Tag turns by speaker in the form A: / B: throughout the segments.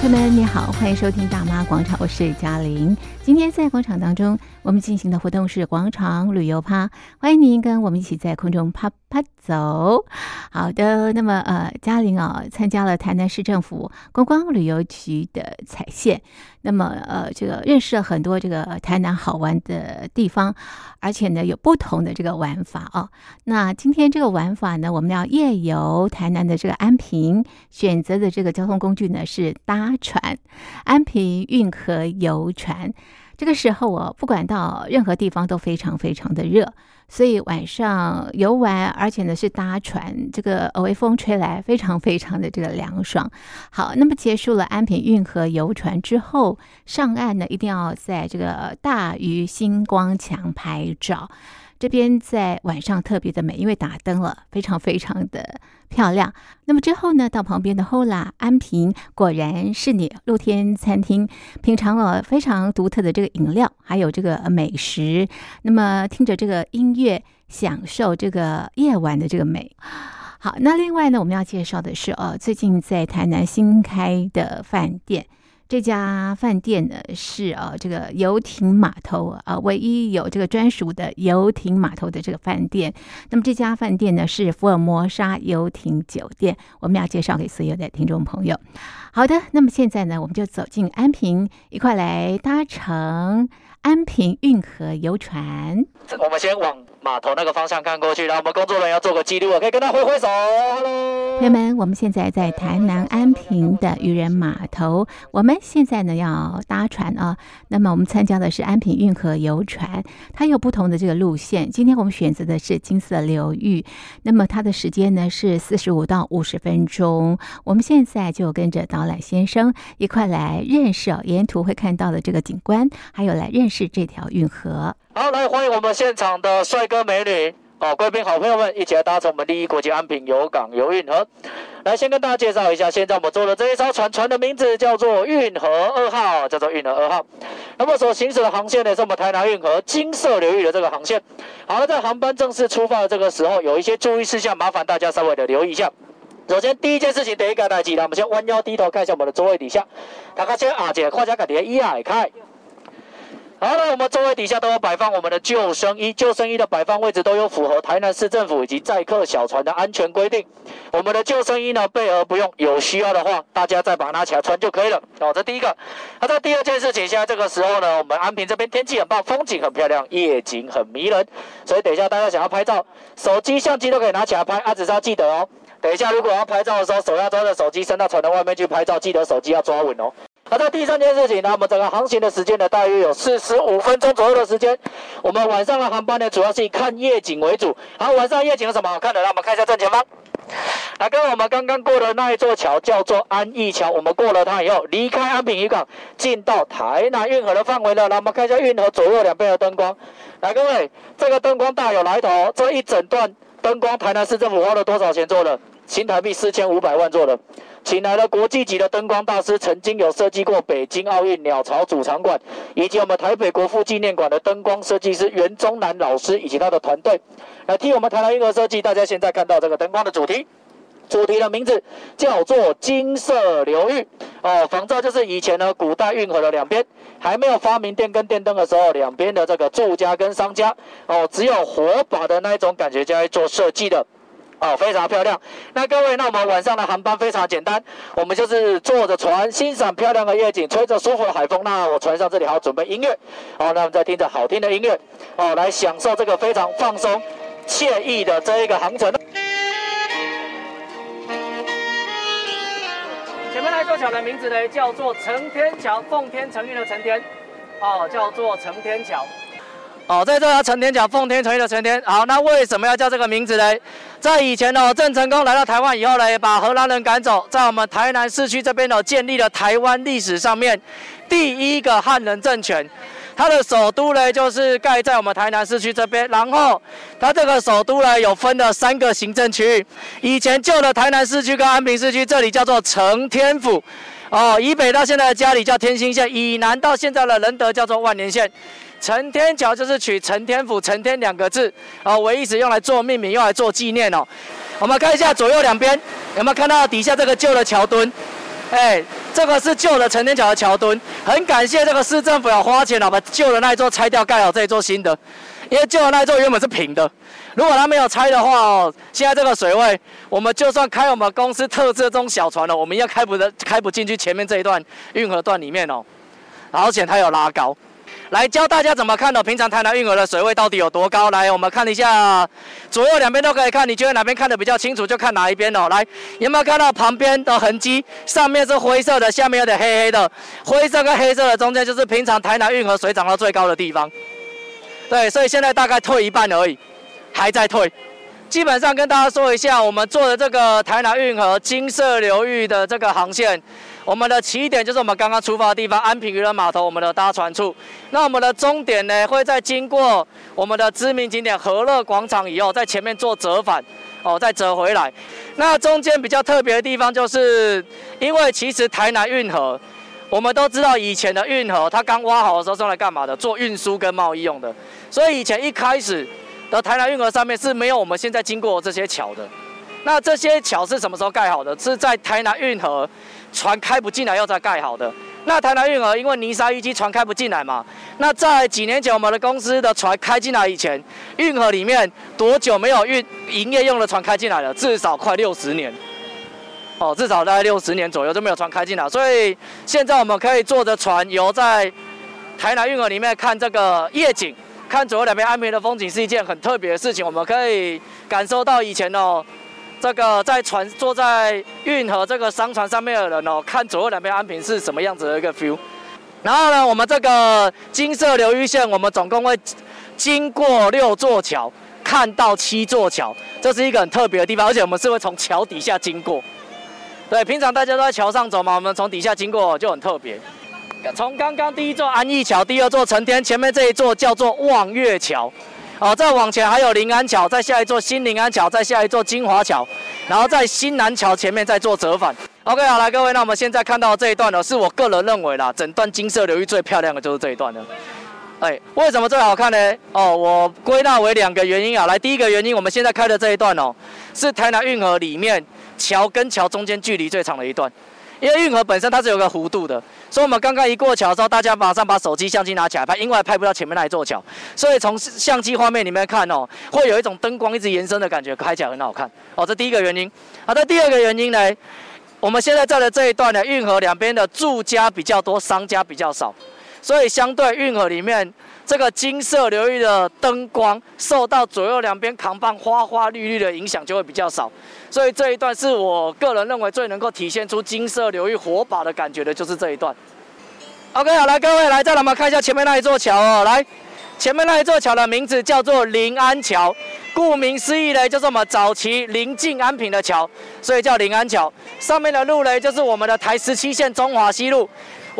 A: 朋友们，你好，欢迎收听《大妈广场》，我是嘉玲。今天在广场当中，我们进行的活动是广场旅游趴，欢迎您跟我们一起在空中趴趴走。好的，那么呃，嘉玲啊，参加了台南市政府观光旅游局的踩线，那么呃，这个认识了很多这个台南好玩的地方，而且呢有不同的这个玩法哦。那今天这个玩法呢，我们要夜游台南的这个安平，选择的这个交通工具呢是搭船，安平运河游船。这个时候我不管到任何地方都非常非常的热，所以晚上游玩，而且呢是搭船，这个微风吹来，非常非常的这个凉爽。好，那么结束了安平运河游船之后，上岸呢一定要在这个大鱼星光墙拍照。这边在晚上特别的美，因为打灯了，非常非常的漂亮。那么之后呢，到旁边的后啦安平，果然是你露天餐厅，品尝了非常独特的这个饮料，还有这个美食。那么听着这个音乐，享受这个夜晚的这个美。好，那另外呢，我们要介绍的是，呃，最近在台南新开的饭店。这家饭店呢是呃这个游艇码头啊、呃，唯一有这个专属的游艇码头的这个饭店。那么这家饭店呢是福尔摩沙游艇酒店，我们要介绍给所有的听众朋友。好的，那么现在呢，我们就走进安平，一块来搭乘安平运河游船。
B: 我们先往码头那个方向看过去，然后我们工作人员要做个记录，可以跟他挥挥手。
A: 朋友们，我们现在在台南安平的渔人码头，我们现在呢要搭船啊。那么我们参加的是安平运河游船，它有不同的这个路线。今天我们选择的是金色流域，那么它的时间呢是四十五到五十分钟。我们现在就跟着导览先生一块来认识哦，沿途会看到的这个景观，还有来认识这条运河。
B: 好，来欢迎我们现场的帅哥美女哦，贵宾好朋友们，一起来搭乘我们第一国际安平游港游运河。来，先跟大家介绍一下，现在我们坐的这一艘船，船的名字叫做运河二号，叫做运河二号。那么所行驶的航线呢，是我们台南运河金色流域的这个航线。好了，在航班正式出发的这个时候，有一些注意事项，麻烦大家稍微的留意一下。首先，第一件事情，第一个大忌，来，我们先弯腰低头看一下我们的座位底下，大家先啊，姐，跨家改的衣啊，开。好了，我们座位底下都有摆放我们的救生衣，救生衣的摆放位置都有符合台南市政府以及载客小船的安全规定。我们的救生衣呢，备而不用，有需要的话，大家再把它拿起来穿就可以了。好，这第一个。那这第二件事情，现在这个时候呢，我们安平这边天气很棒，风景很漂亮，夜景很迷人，所以等一下大家想要拍照，手机相机都可以拿起来拍，啊，只是要记得哦。等一下如果要拍照的时候，手要抓着手机伸到船的外面去拍照，记得手机要抓稳哦。好的，第三件事情呢，我们整个航行的时间呢，大约有四十五分钟左右的时间。我们晚上的航班呢，主要是以看夜景为主。好，晚上夜景有什么好看的？让我们看一下正前方。来，跟我们刚刚过的那一座桥叫做安义桥。我们过了它以后，离开安平渔港，进到台南运河的范围了。来，我们看一下运河左右两边的灯光。来，各位，这个灯光大有来头。这一整段灯光，台南市政府花了多少钱做的？新台币四千五百万做的。请来了国际级的灯光大师，曾经有设计过北京奥运鸟巢主场馆，以及我们台北国父纪念馆的灯光设计师袁宗南老师以及他的团队，来替我们台南运河设计。大家现在看到这个灯光的主题，主题的名字叫做金色流域哦，仿照就是以前呢古代运河的两边还没有发明电跟电灯的时候，两边的这个住家跟商家哦，只有火把的那一种感觉就来做设计的。哦，非常漂亮。那各位，那我们晚上的航班非常简单，我们就是坐着船，欣赏漂亮的夜景，吹着舒服的海风。那我船上这里还要准备音乐，哦，那我们再听着好听的音乐，哦，来享受这个非常放松、惬意的这一个航程。前面那座桥的名字呢，叫做承天桥，奉天承运的承天，哦，叫做承天桥。哦，在这条承天桥，奉天承运的承天。好，那为什么要叫这个名字呢？在以前哦，郑成功来到台湾以后呢，也把荷兰人赶走，在我们台南市区这边哦，建立了台湾历史上面第一个汉人政权。它的首都呢，就是盖在我们台南市区这边。然后，它这个首都呢，有分了三个行政区域。以前旧的台南市区跟安平市区，这里叫做承天府。哦，以北到现在的佳里叫天兴县，以南到现在的仁德叫做万年县。承天桥就是取承天府、承天两个字，啊，唯一只用来做命名，用来做纪念哦。我们看一下左右两边，有没有看到底下这个旧的桥墩？哎，这个是旧的承天桥的桥墩，很感谢这个市政府要花钱了，把旧的那一座拆掉，盖好这一座新的。因为旧的那一座原本是平的，如果它没有拆的话哦，现在这个水位，我们就算开我们公司特制的这种小船了，我们也开不得，开不进去前面这一段运河段里面哦。而且它有拉高，来教大家怎么看的。平常台南运河的水位到底有多高？来，我们看一下，左右两边都可以看，你觉得哪边看得比较清楚，就看哪一边哦。来，有没有看到旁边的痕迹？上面是灰色的，下面有点黑黑的，灰色跟黑色的中间就是平常台南运河水涨到最高的地方。对，所以现在大概退一半而已，还在退。基本上跟大家说一下，我们做的这个台南运河金色流域的这个航线，我们的起点就是我们刚刚出发的地方安平渔人码头，我们的搭船处。那我们的终点呢，会在经过我们的知名景点和乐广场以后，在前面做折返，哦，再折回来。那中间比较特别的地方，就是因为其实台南运河。我们都知道，以前的运河它刚挖好的时候是用来干嘛的？做运输跟贸易用的。所以以前一开始的台南运河上面是没有我们现在经过这些桥的。那这些桥是什么时候盖好的？是在台南运河船开不进来，又再盖好的。那台南运河因为泥沙淤积，船开不进来嘛。那在几年前我们的公司的船开进来以前，运河里面多久没有运营业用的船开进来了？至少快六十年。哦，至少大概六十年左右就没有船开进来，所以现在我们可以坐着船游在台南运河里面看这个夜景，看左右两边安平的风景是一件很特别的事情。我们可以感受到以前哦，这个在船坐在运河这个商船上面的人哦，看左右两边安平是什么样子的一个 feel。然后呢，我们这个金色流域线，我们总共会经过六座桥，看到七座桥，这是一个很特别的地方，而且我们是会从桥底下经过。对，平常大家都在桥上走嘛，我们从底下经过就很特别。从刚刚第一座安义桥，第二座承天，前面这一座叫做望月桥，哦，再往前还有临安桥，再下一座新临安桥，再下一座金华桥，然后在新南桥前面再做折返。OK，好，来各位，那我们现在看到这一段呢，是我个人认为啦，整段金色流域最漂亮的就是这一段了。哎，为什么最好看呢？哦，我归纳为两个原因啊。来，第一个原因，我们现在开的这一段哦，是台南运河里面。桥跟桥中间距离最长的一段，因为运河本身它是有个弧度的，所以我们刚刚一过桥的时候，大家马上把手机相机拿起来拍，因为拍不到前面那一座桥，所以从相机画面里面看哦，会有一种灯光一直延伸的感觉，拍起来很好看哦。这第一个原因。好的，第二个原因呢，我们现在在的这一段呢，运河两边的住家比较多，商家比较少，所以相对运河里面。这个金色流域的灯光受到左右两边扛棒花花绿绿的影响就会比较少，所以这一段是我个人认为最能够体现出金色流域火把的感觉的，就是这一段。OK，好，来各位来，再来我们看一下前面那一座桥哦，来，前面那一座桥的名字叫做临安桥，顾名思义呢，就是我们早期临近安平的桥，所以叫临安桥。上面的路呢，就是我们的台十七线中华西路。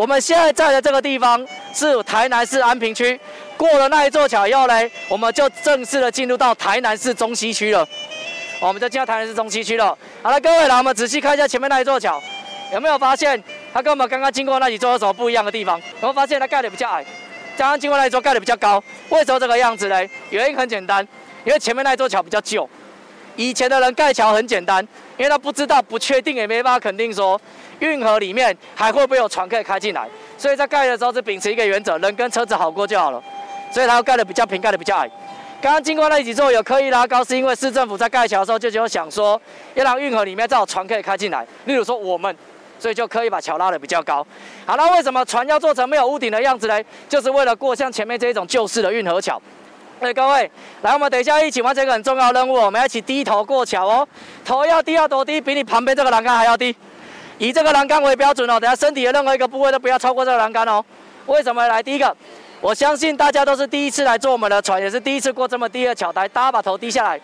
B: 我们现在在的这个地方是台南市安平区，过了那一座桥以后呢，我们就正式的进入到台南市中西区了。我们就进到台南市中西区了。好了，各位，来我们仔细看一下前面那一座桥，有没有发现它跟我们刚刚经过那几座有什么不一样的地方？有没有发现它盖的比较矮，刚刚经过那一座盖的比较高？为什么这个样子呢？原因很简单，因为前面那一座桥比较旧，以前的人盖桥很简单，因为他不知道、不确定，也没办法肯定说。运河里面还会不会有船可以开进来？所以在盖的时候是秉持一个原则，人跟车子好过就好了。所以它要盖的比较平，盖的比较矮。刚刚经过那几座有刻意拉高，是因为市政府在盖桥的时候就就想说，要让运河里面再有船可以开进来。例如说我们，所以就刻意把桥拉的比较高。好，那为什么船要做成没有屋顶的样子呢？就是为了过像前面这一种旧式的运河桥。哎，各位，来，我们等一下一起完成一个很重要的任务，我们要一起低头过桥哦。头要低要多低？比你旁边这个栏杆还要低。以这个栏杆为标准哦，等下身体的任何一个部位都不要超过这个栏杆哦。为什么？来，第一个，我相信大家都是第一次来坐我们的船，也是第一次过这么低的桥，来，大家把头低下来，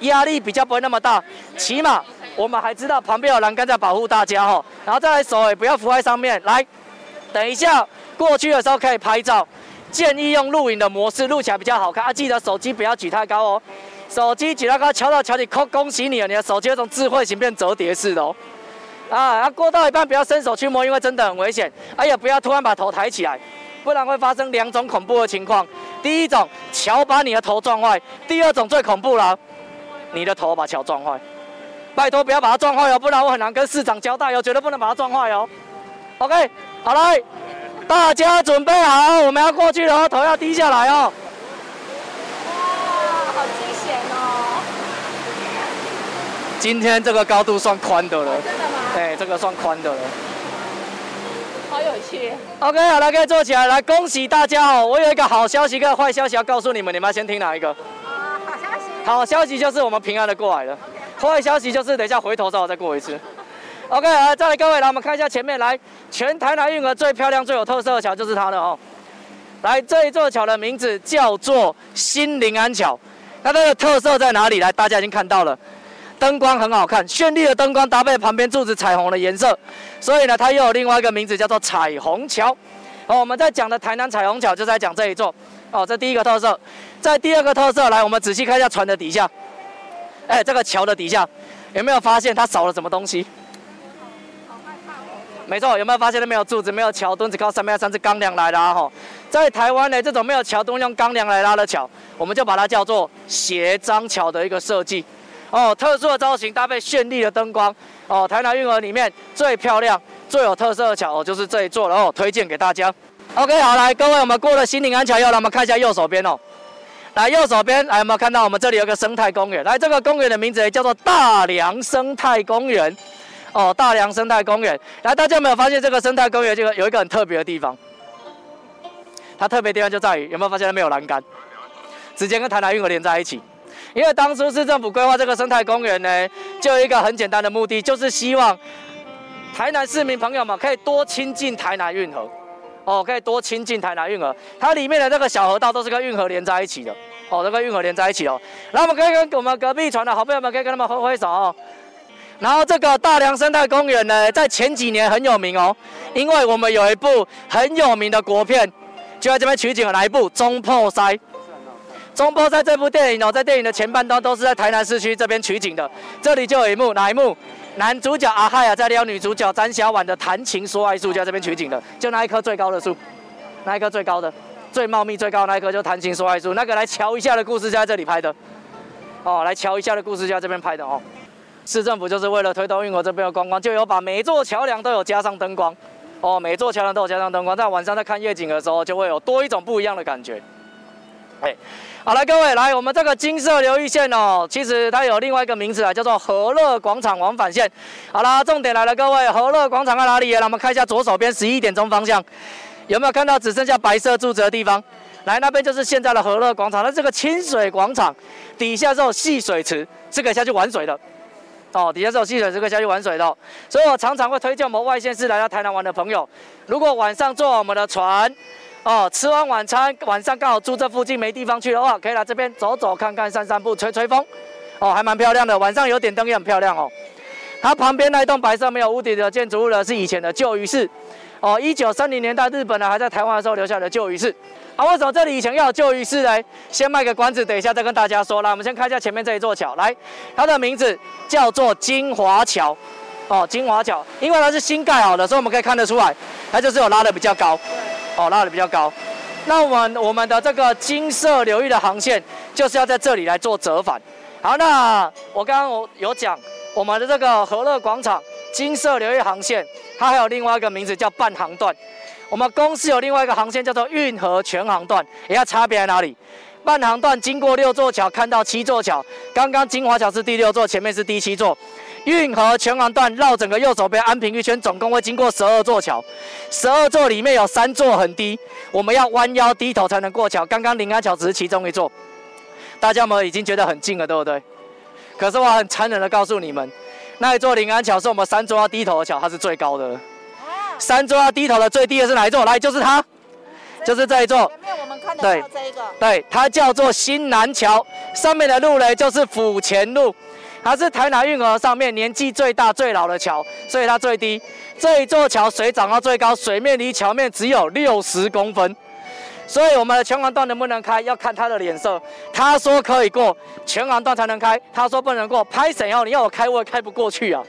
B: 压力比较不会那么大。起码我们还知道旁边有栏杆在保护大家哦。然后再来手也不要扶在上面。来，等一下过去的时候可以拍照，建议用录影的模式录起来比较好看啊。记得手机不要举太高哦，手机举太高，敲到桥底，恭恭喜你了，你的手机有种智慧型变折叠式的哦。啊，啊，过到一半不要伸手去摸，因为真的很危险。哎呀，不要突然把头抬起来，不然会发生两种恐怖的情况。第一种，桥把你的头撞坏；第二种最恐怖了，你的头把桥撞坏。拜托不要把它撞坏哦，不然我很难跟市长交代哦，绝对不能把它撞坏哦。OK，好来，大家准备好，我们要过去了，头要低下来哦。
A: 哇，好惊险哦！
B: 今天这个高度算宽的了。
A: 真的吗？
B: 对，这个算宽的了。
A: 好有趣。
B: OK，好了，可以坐起来。来，恭喜大家哦！我有一个好消息跟坏消息要告诉你们，你们要先听哪一个？
A: 啊，好消息。
B: 好消息就是我们平安的过来了。坏消息就是等一下回头之后再过一次。OK，来，再来各位，来我们看一下前面，来，全台南运河最漂亮、最有特色的桥就是它了哦。来，这一座桥的名字叫做新临安桥。那它的特色在哪里？来，大家已经看到了，灯光很好看，绚丽的灯光搭配旁边柱子彩虹的颜色，所以呢，它又有另外一个名字叫做彩虹桥。哦，我们在讲的台南彩虹桥就在讲这一座。哦，这第一个特色。在第二个特色，来，我们仔细看一下船的底下。哎，这个桥的底下有没有发现它少了什么东西？没错，有没有发现它没有柱子、没有桥墩，只靠上面三支钢梁来拉？哈，在台湾呢，这种没有桥墩、用钢梁来拉的桥，我们就把它叫做斜张桥的一个设计。哦，特殊的造型搭配绚丽的灯光。哦，台南运河里面最漂亮、最有特色的桥，哦，就是这一座了哦，推荐给大家。OK，好，来，各位，我们过了新宁安桥以后，来，我们看一下右手边哦。来，右手边，来，有没有看到我们这里有个生态公园？来，这个公园的名字叫做大良生态公园。哦，大良生态公园。来，大家有没有发现这个生态公园这个有一个很特别的地方？它特别地方就在于有没有发现它没有栏杆，直接跟台南运河连在一起。因为当初市政府规划这个生态公园呢，就有一个很简单的目的，就是希望台南市民朋友们可以多亲近台南运河。哦，可以多亲近台南运河，它里面的这个小河道都是跟运河连在一起的。哦，都跟运河连在一起哦。那我们可以跟我们隔壁船的好朋友们可以跟他们挥挥手哦。然后这个大良生态公园呢，在前几年很有名哦，因为我们有一部很有名的国片，就在这边取景了。哪一部？中破塞。中破塞这部电影哦，在电影的前半段都是在台南市区这边取景的。这里就有一幕，哪一幕？男主角阿海啊，在撩女主角詹小婉的谈情说爱树，就在这边取景的，就那一棵最高的树，那一棵最高的、最茂密、最高的那一棵就谈情说爱树，那个来瞧一下的故事就在这里拍的，哦，来瞧一下的故事就在这边拍的哦。市政府就是为了推动运河这边的观光，就有把每座桥梁都有加上灯光，哦，每座桥梁都有加上灯光，在晚上在看夜景的时候，就会有多一种不一样的感觉。哎，好来，各位来，我们这个金色流域线哦，其实它有另外一个名字啊，叫做和乐广场往返线。好啦，重点来了，各位，和乐广场在哪里？来，我们看一下左手边十一点钟方向，有没有看到只剩下白色柱子的地方？来，那边就是现在的和乐广场。那这个清水广场底下是有戏水池，是可以下去玩水的。哦，底下是有戏水是，可以下去玩水的。所以我常常会推荐我们外县市来到台南玩的朋友，如果晚上坐我们的船。哦，吃完晚餐，晚上刚好住这附近没地方去的话，可以来这边走走看看，散散步，吹吹风。哦，还蛮漂亮的，晚上有点灯也很漂亮哦。它旁边那一栋白色没有屋顶的建筑物呢，是以前的旧鱼市。哦，一九三零年代日本呢还在台湾的时候留下的旧鱼市。啊，为什么这里以前要有旧鱼市呢？先卖个关子，等一下再跟大家说。来，我们先看一下前面这一座桥，来，它的名字叫做金华桥。哦，金华桥，因为它是新盖好的，所以我们可以看得出来，它就是有拉的比较高。哦，拉的比较高。那我们我们的这个金色流域的航线，就是要在这里来做折返。好，那我刚刚我有讲，我们的这个和乐广场金色流域航线，它还有另外一个名字叫半航段。我们公司有另外一个航线叫做运河全航段，也要差别在哪里？半航段经过六座桥，看到七座桥。刚刚金华桥是第六座，前面是第七座。运河全航段绕整个右手边安平一圈，总共会经过十二座桥。十二座里面有三座很低，我们要弯腰低头才能过桥。刚刚临安桥只是其中一座，大家们已经觉得很近了，对不对？可是我很残忍的告诉你们，那一座临安桥是我们三座要低头的桥，它是最高的。三座要低头的最低的是哪一座？来，就是它，就是这一座。前面我们看得到这一个。对，它叫做新南桥，上面的路呢就是府前路。它是台南运河上面年纪最大、最老的桥，所以它最低。这一座桥水涨到最高，水面离桥面只有六十公分。所以我们的全航段能不能开，要看他的脸色。他说可以过，全航段才能开；他说不能过，拍谁哦？你要我开，我也开不过去啊。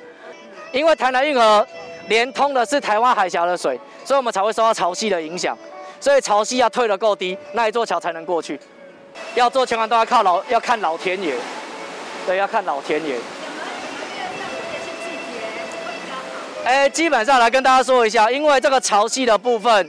B: 因为台南运河连通的是台湾海峡的水，所以我们才会受到潮汐的影响。所以潮汐要退得够低，那一座桥才能过去。要做全航段要靠老，要看老天爷。对，要看老天爷。哎，基本上来跟大家说一下，因为这个潮汐的部分，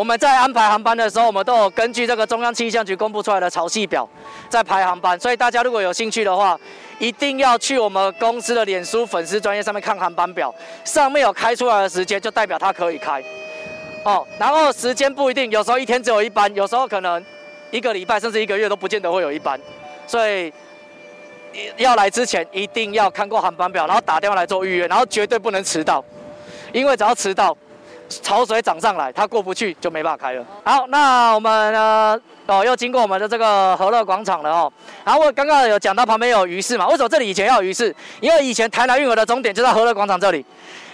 B: 我们在安排航班的时候，我们都有根据这个中央气象局公布出来的潮汐表在排航班，所以大家如果有兴趣的话，一定要去我们公司的脸书粉丝专业上面看航班表，上面有开出来的时间，就代表它可以开。哦，然后时间不一定，有时候一天只有一班，有时候可能一个礼拜甚至一个月都不见得会有一班，所以要来之前一定要看过航班表，然后打电话来做预约，然后绝对不能迟到，因为只要迟到，潮水涨上来，它过不去就没办法开了。好，那我们呢，哦，又经过我们的这个和乐广场了哦，然后我刚刚有讲到旁边有鱼市嘛，为什么这里以前要有鱼市？因为以前台南运河的终点就在和乐广场这里。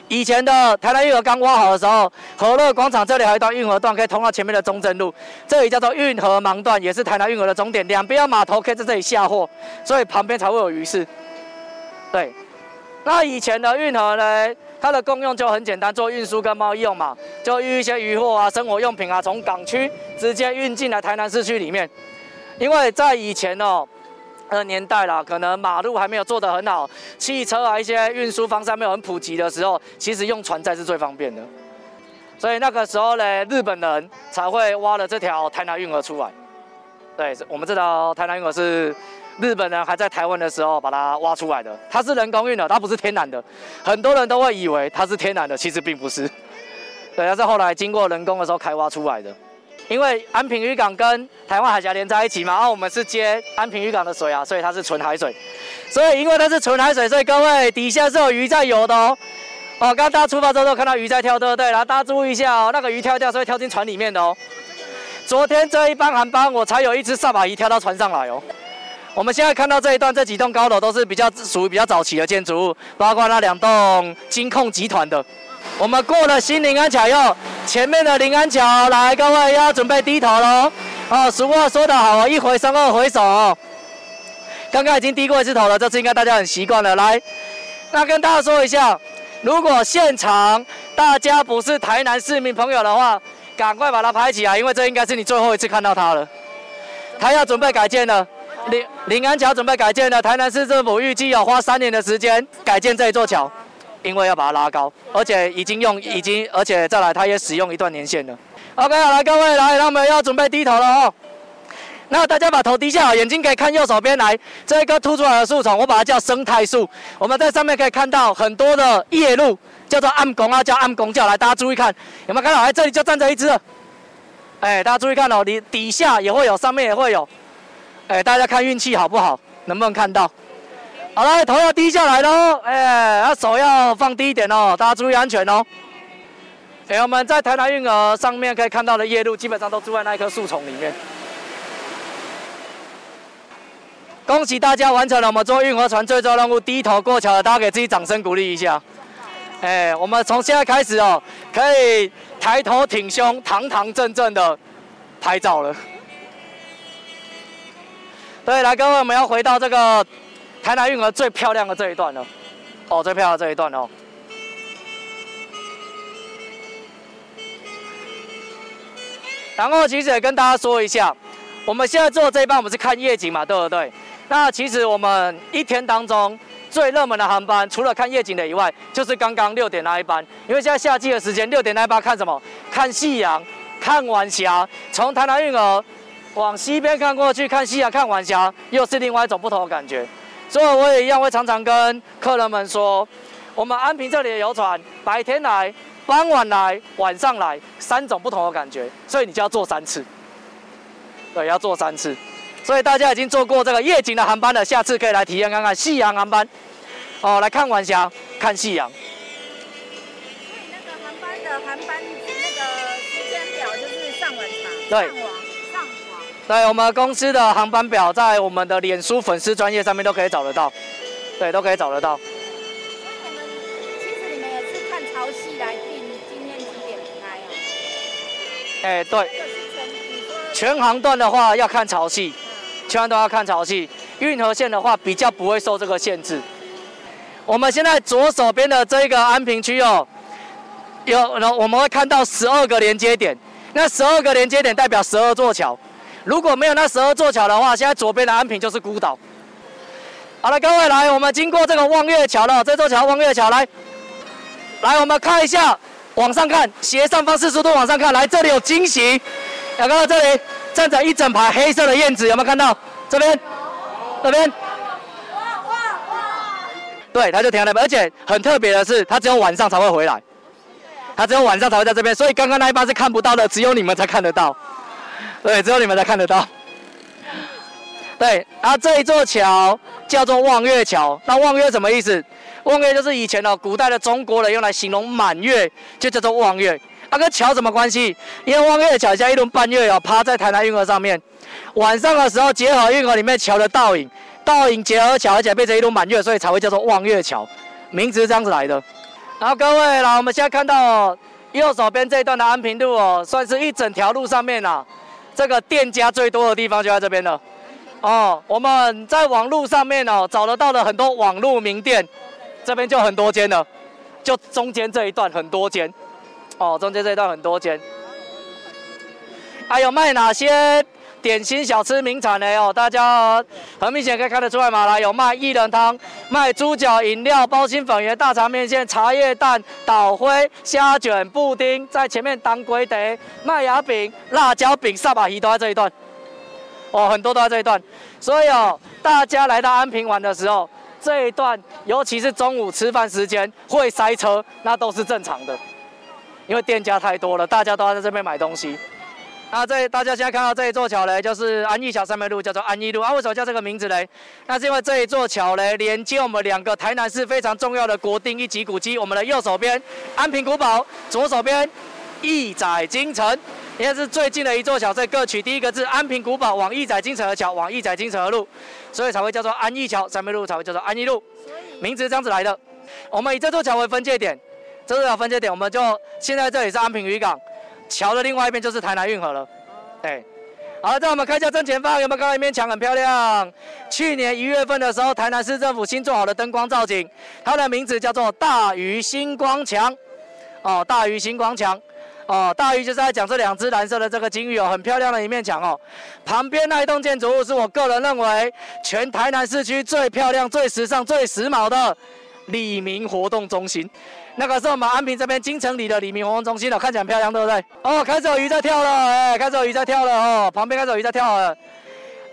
B: 以前的台南运河刚挖好的时候，和乐广场这里还有一段运河段可以通到前面的中正路，这里叫做运河盲段，也是台南运河的终点。两边的码头可以在这里下货，所以旁边才会有鱼市。对，那以前的运河呢，它的功用就很简单，做运输跟贸易用嘛，就运一些渔货啊、生活用品啊，从港区直接运进来台南市区里面。因为在以前哦。呃，年代啦，可能马路还没有做得很好，汽车啊一些运输方式还没有很普及的时候，其实用船载是最方便的。所以那个时候呢，日本人才会挖了这条台南运河出来。对，我们这条台南运河是日本人还在台湾的时候把它挖出来的，它是人工运的，它不是天然的。很多人都会以为它是天然的，其实并不是。对，它是后来经过人工的时候开挖出来的。因为安平渔港跟台湾海峡连在一起嘛，然后我们是接安平渔港的水啊，所以它是纯海水。所以因为它是纯海水，所以各位底下是有鱼在游的哦。哦，刚刚大家出发之后都看到鱼在跳，对不对？然后大家注意一下哦，那个鱼跳一跳是会跳进船里面的哦。昨天这一班航班我才有一只萨巴鱼跳到船上来哦。我们现在看到这一段这几栋高楼都是比较属于比较早期的建筑物，包括那两栋金控集团的。我们过了新临安桥后，前面的临安桥，来，各位要准备低头喽。哦，俗话说得好，一回生二回熟。刚刚已经低过一次头了，这次应该大家很习惯了。来，那跟大家说一下，如果现场大家不是台南市民朋友的话，赶快把它拍起来，因为这应该是你最后一次看到它了。它要准备改建了，临临安桥准备改建了，台南市政府预计要花三年的时间改建这一座桥。因为要把它拉高，而且已经用，已经，而且再来，它也使用一段年限了。OK，好，来各位，来，那我们要准备低头了哦。那大家把头低下，眼睛可以看右手边来，这一棵突出来的树丛，我把它叫生态树。我们在上面可以看到很多的叶鹿，叫做暗拱啊，叫暗拱叫。来，大家注意看，有没有看到？来，这里就站着一只。哎，大家注意看哦，你底下也会有，上面也会有。哎，大家看运气好不好？能不能看到？好了，头要低下来喽，哎，那手要放低一点哦，大家注意安全哦。哎，我们在台南运河上面可以看到的夜鹭，基本上都住在那一棵树丛里面。恭喜大家完成了我们坐运河船最终任务，低头过桥了，大家给自己掌声鼓励一下。哎，我们从现在开始哦，可以抬头挺胸，堂堂正正的拍照了。对，来各位，我们要回到这个。台南运河最漂亮的这一段了，哦，最漂亮的这一段哦。然后其实也跟大家说一下，我们现在坐这一班，我们是看夜景嘛，对不对？那其实我们一天当中最热门的航班，除了看夜景的以外，就是刚刚六点那一班。因为现在夏季的时间，六点那一班看什么？看夕阳，看晚霞。从台南运河往西边看过去，看夕阳，看晚霞，又是另外一种不同的感觉。所以我也一样会常常跟客人们说，我们安平这里的游船，白天来、傍晚来、晚上来，三种不同的感觉，所以你就要坐三次。对，要坐三次。所以大家已经坐过这个夜景的航班了，下次可以来体验看看夕阳航班。哦，来看晚霞，看夕阳。
C: 所以那个航班的航班那个时间表就是上晚场。
B: 对。对，我们公司的航班表在我们的脸书粉丝专业上面都可以找得到，对，都可以找得到。
C: 所以我们其实你们也是看潮汐来定今天几点开啊？
B: 哎，对。全航段的话要看潮汐，全航段要看潮汐。运河线的话比较不会受这个限制。我们现在左手边的这个安平区哦，有，然后我们会看到十二个连接点，那十二个连接点代表十二座桥。如果没有那十二座桥的话，现在左边的安平就是孤岛。好了，各位来，我们经过这个望月桥了，这座桥望月桥来。来，我们看一下，往上看，斜上方四十度往上看，来，这里有惊喜，有看到这里站着一整排黑色的燕子，有没有看到？这边，这边，哇哇哇！对，它就停在那边，而且很特别的是，它只有晚上才会回来，它只有晚上才会在这边，所以刚刚那一班是看不到的，只有你们才看得到，对，只有你们才看得到。对，然后这一座桥叫做望月桥，那望月什么意思？望月就是以前哦，古代的中国人用来形容满月，就叫做望月。啊、跟桥什么关系？因为望月桥像一轮半月哦，趴在台南运河上面，晚上的时候结合运河里面桥的倒影，倒影结合桥，而且变成一轮满月，所以才会叫做望月桥，名字是这样子来的。然后各位，来我们现在看到，右手边这一段的安平路哦，算是一整条路上面啊，这个店家最多的地方就在这边了。哦，我们在网络上面哦找得到的很多网络名店，这边就很多间了，就中间这一段很多间，哦，中间这一段很多间，还有卖哪些点心小吃名产呢？哦，大家很明显可以看得出来嘛，来有卖薏仁汤、卖猪脚饮料、包心粉圆、大肠面线、茶叶蛋、岛灰、虾卷、布丁，在前面当归的麦芽饼、辣椒饼、萨巴鱼都在这一段。哦，很多都在这一段，所以哦，大家来到安平玩的时候，这一段尤其是中午吃饭时间会塞车，那都是正常的，因为店家太多了，大家都要在这边买东西。那这大家现在看到这一座桥呢，就是安义桥三面路，叫做安义路。啊，为什么叫这个名字呢？那是因为这一座桥呢，连接我们两个台南市非常重要的国定一级古迹，我们的右手边安平古堡，左手边义载京城。应该是最近的一座桥，在各取第一个字，安平古堡往义载金城的桥，往义载金城的路，所以才会叫做安义桥，三面路才会叫做安义路，名字是这样子来的。我们以这座桥为分界点，这座桥分界点，我们就现在这里是安平渔港，桥的另外一边就是台南运河了。对，好了，再我们看一下正前方，有没有看到一面墙很漂亮？去年一月份的时候，台南市政府新做好的灯光造景，它的名字叫做大鱼星光墙。哦，大鱼星光墙。哦，大鱼就是在讲这两只蓝色的这个金鱼哦，很漂亮的一面墙哦。旁边那一栋建筑物是我个人认为全台南市区最漂亮、最时尚、最时髦的李明活动中心。那个是我们安平这边金城里的黎明活动中心了，看起来很漂亮，对不对？哦，开始有鱼在跳了，哎，开始有鱼在跳了哦，旁边开始有鱼在跳了。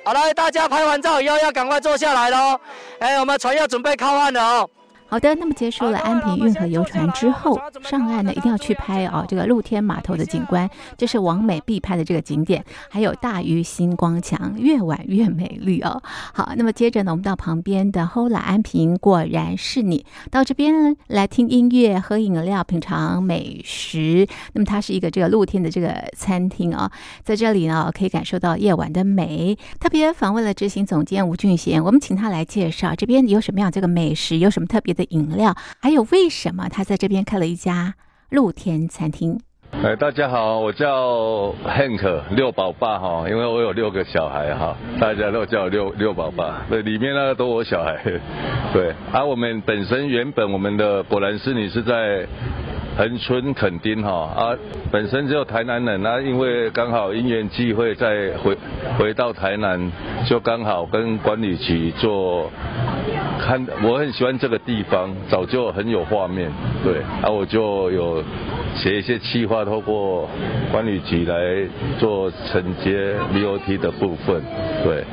B: 好了，大家拍完照以后要赶快坐下来喽，哎，我们船要准备靠岸了哦。
A: 好的，那么结束了安平运河游船之后，上岸呢一定要去拍哦，这个露天码头的景观，这是王美必拍的这个景点，还有大鱼星光墙，越晚越美丽哦。好，那么接着呢，我们到旁边的 Hola 安平，果然是你，到这边来听音乐、喝饮料、品尝美食。那么它是一个这个露天的这个餐厅啊、哦，在这里呢可以感受到夜晚的美。特别访问了执行总监吴俊贤，我们请他来介绍这边有什么样这个美食，有什么特别的。饮料，还有为什么他在这边开了一家露天餐厅？
D: 哎，大家好，我叫 Hank 六宝爸哈，因为我有六个小孩哈，大家都叫我六六宝爸。对，里面那个都我小孩。对，而、啊、我们本身原本我们的果然是你是在。恒春垦丁哈啊，本身只有台南人啊，因为刚好因缘际会再回回到台南，就刚好跟管理局做看，我很喜欢这个地方，早就很有画面，对，啊我就有写一些企划，透过管理局来做承接 BOT 的部分，对，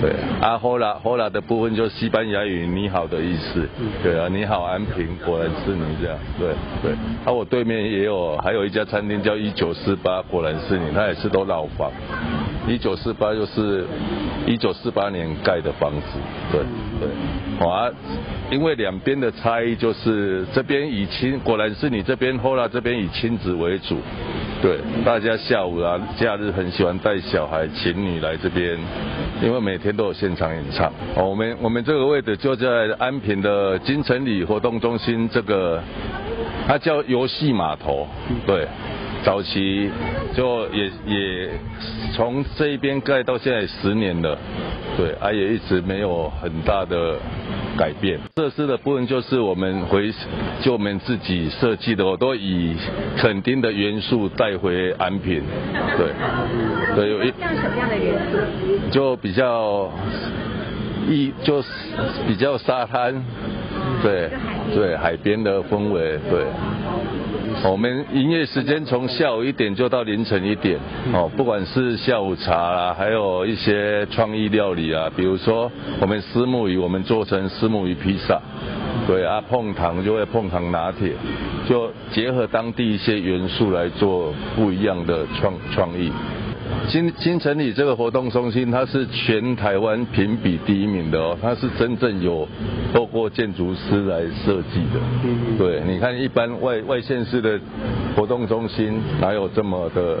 D: 对，啊 Hola Hola 的部分就西班牙语你好的意思，对啊，你好安平，果然是你这样，对对。啊，我对面也有，还有一家餐厅叫一九四八，果然是你，它也是都老房。一九四八就是一九四八年盖的房子，对对。好啊，因为两边的差异就是这边以亲，果然是你这边，后来这边以亲子为主，对。大家下午啊，假日很喜欢带小孩、情侣来这边，因为每天都有现场演唱。哦，我们我们这个位置就在安平的金城里活动中心这个。它叫游戏码头，对，早期就也也从这一边盖到现在十年了，对，啊也一直没有很大的改变。设施的部分就是我们回就我们自己设计的，我都以肯定的元素带回安平，对，对，有一像什么样的元素？就比较一就是比较沙滩。对对，海边的氛围，对。我们营业时间从下午一点就到凌晨一点，哦，不管是下午茶啦，还有一些创意料理啊，比如说我们虱目鱼，我们做成虱目鱼披萨，对啊，碰糖就会碰糖拿铁，就结合当地一些元素来做不一样的创创意。新新城里这个活动中心，它是全台湾评比第一名的哦，它是真正有透过建筑师来设计的。对，你看一般外外县市的活动中心哪有这么的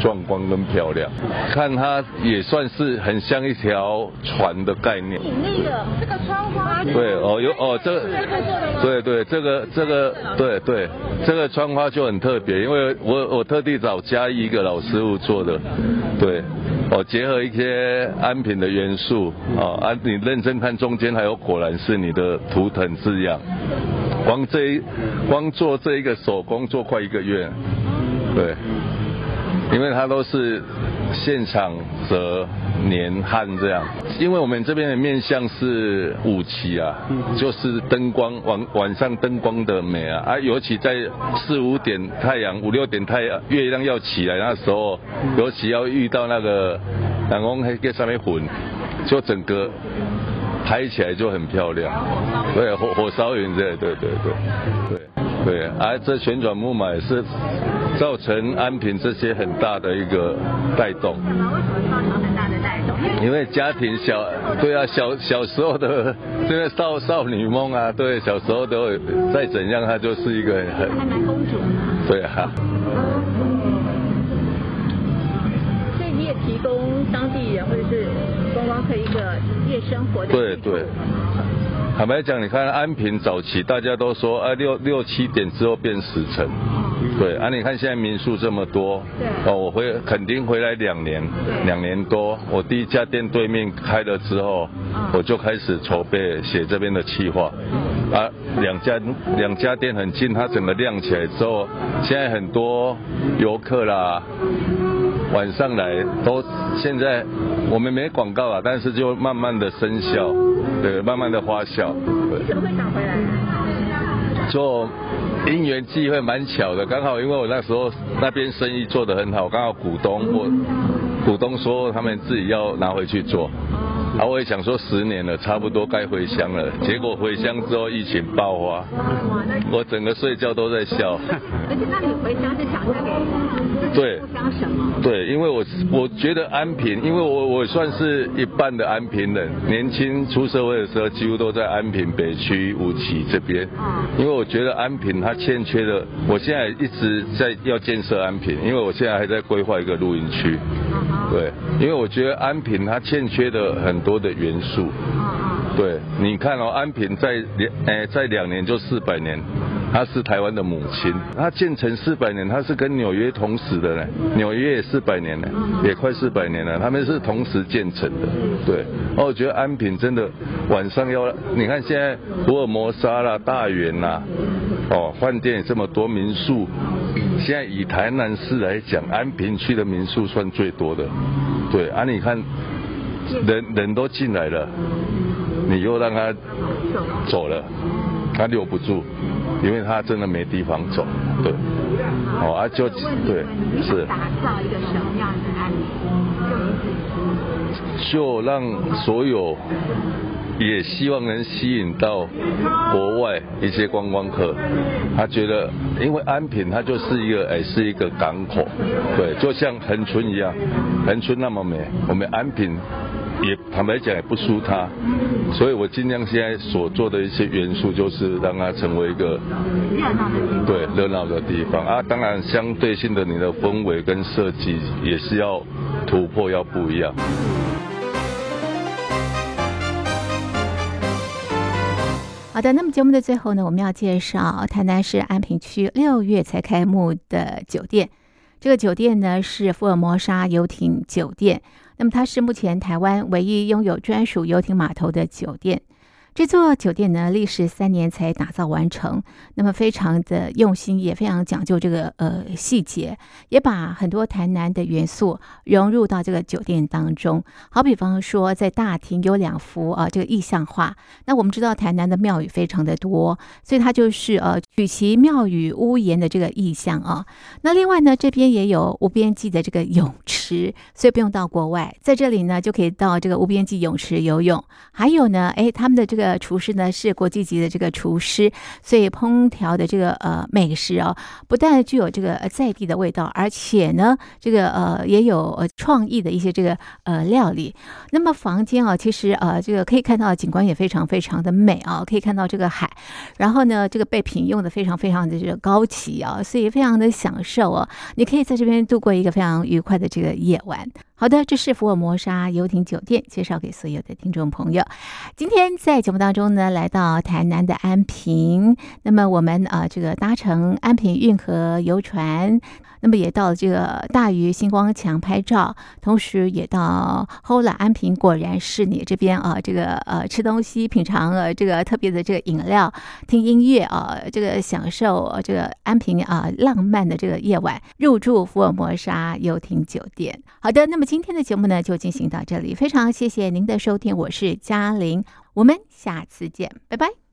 D: 壮观跟漂亮？看它也算是很像一条船的概念。
C: 那个这个窗花。
D: 对哦，有哦，这个对对，这个这个对对，这个窗花就很特别，因为我我特地找嘉义一个老师傅做的。对，哦，结合一些安品的元素，啊，安，你认真看中间还有果然是你的图腾字样，光这一光做这一个手工做快一个月，对，因为它都是现场则。年汉这样，因为我们这边的面向是五期啊，就是灯光晚晚上灯光的美啊，啊，尤其在四五点太阳五六点太阳月亮要起来那时候，尤其要遇到那个阳光黑在上面混，就整个拍起来就很漂亮。对，火火烧云对对对对对对，而、啊、这旋转木马也是造成安平这些很大的一个带动。因为家庭小，对啊，小小时候的这个少少女梦啊，对，小时候都会再怎样，她就是一个很，还蛮公主的。对啊。
C: 所以你也提供当地人或者是观光客一个夜生活的。
D: 对对。坦白讲，你看安平早期大家都说啊，六六七点之后变死城。对啊，你看现在民宿这么多，哦，我回肯定回来两年，两年多，我第一家店对面开了之后，我就开始筹备写这边的企划，啊，两家两家店很近，它整个亮起来之后，现在很多游客啦，晚上来都现在我们没广告啊，但是就慢慢的生效，对，慢慢的花销。对，怎么会想回来？就。因缘际会蛮巧的，刚好因为我那时候那边生意做得很好，刚好股东我股东说他们自己要拿回去做。啊，我也想说十年了，差不多该回乡了。结果回乡之后疫情爆发，我整个睡觉都在笑。
C: 而且那你回乡是想带给
D: 对
C: 故乡什么？
D: 对，因为我我觉得安平，因为我我算是一半的安平人，年轻出社会的时候几乎都在安平北区五期这边。因为我觉得安平它欠缺的，我现在一直在要建设安平，因为我现在还在规划一个露营区。对，因为我觉得安平它欠缺的很多的元素。对，你看哦，安平在两诶在两年就四百年，它是台湾的母亲。她建成四百年，她是跟纽约同时的呢，纽约也四百年了，也快四百年了，他们是同时建成的。对，哦，我觉得安平真的晚上要，你看现在福尔摩沙啦、大园啦，哦，饭店也这么多，民宿。现在以台南市来讲，安平区的民宿算最多的，对啊，你看人人都进来了，你又让他走了，他留不住，因为他真的没地方走，对，哦啊就对是。打造一个什么样的安平？就让所有。也希望能吸引到国外一些观光客，他觉得，因为安平它就是一个哎是一个港口，对，就像恒春一样，恒春那么美，我们安平也坦白讲也不输他，所以我尽量现在所做的一些元素，就是让它成为一个对热闹的地方啊，当然相对性的你的氛围跟设计也是要突破，要不一样。
A: 好的，那么节目的最后呢，我们要介绍台南市安平区六月才开幕的酒店。这个酒店呢是福尔摩沙游艇酒店，那么它是目前台湾唯一拥有专属游艇码头的酒店。这座酒店呢，历时三年才打造完成，那么非常的用心，也非常讲究这个呃细节，也把很多台南的元素融入到这个酒店当中。好比方说，在大厅有两幅啊这个意象画。那我们知道台南的庙宇非常的多，所以它就是呃取其庙宇屋檐的这个意象啊。那另外呢，这边也有无边际的这个泳池，所以不用到国外，在这里呢就可以到这个无边际泳池游泳。还有呢，哎，他们的这个。呃，厨师呢是国际级的这个厨师，所以烹调的这个呃美食哦，不但具有这个在地的味道，而且呢，这个呃也有呃创意的一些这个呃料理。那么房间啊，其实呃这个可以看到景观也非常非常的美啊，可以看到这个海，然后呢，这个备品用的非常非常的这个高级啊，所以非常的享受哦。你可以在这边度过一个非常愉快的这个夜晚。好的，这是福尔摩沙游艇酒店介绍给所有的听众朋友。今天在节目当中呢，来到台南的安平，那么我们啊、这个搭乘安平运河游船。那么也到了这个大鱼星光墙拍照，同时也到后来安平，果然是你这边啊，这个呃吃东西、品尝呃这个特别的这个饮料、听音乐啊，这个享受这个安平啊浪漫的这个夜晚，入住福尔摩沙游艇酒店。好的，那么今天的节目呢就进行到这里，非常谢谢您的收听，我是嘉玲，我们下次见，拜拜。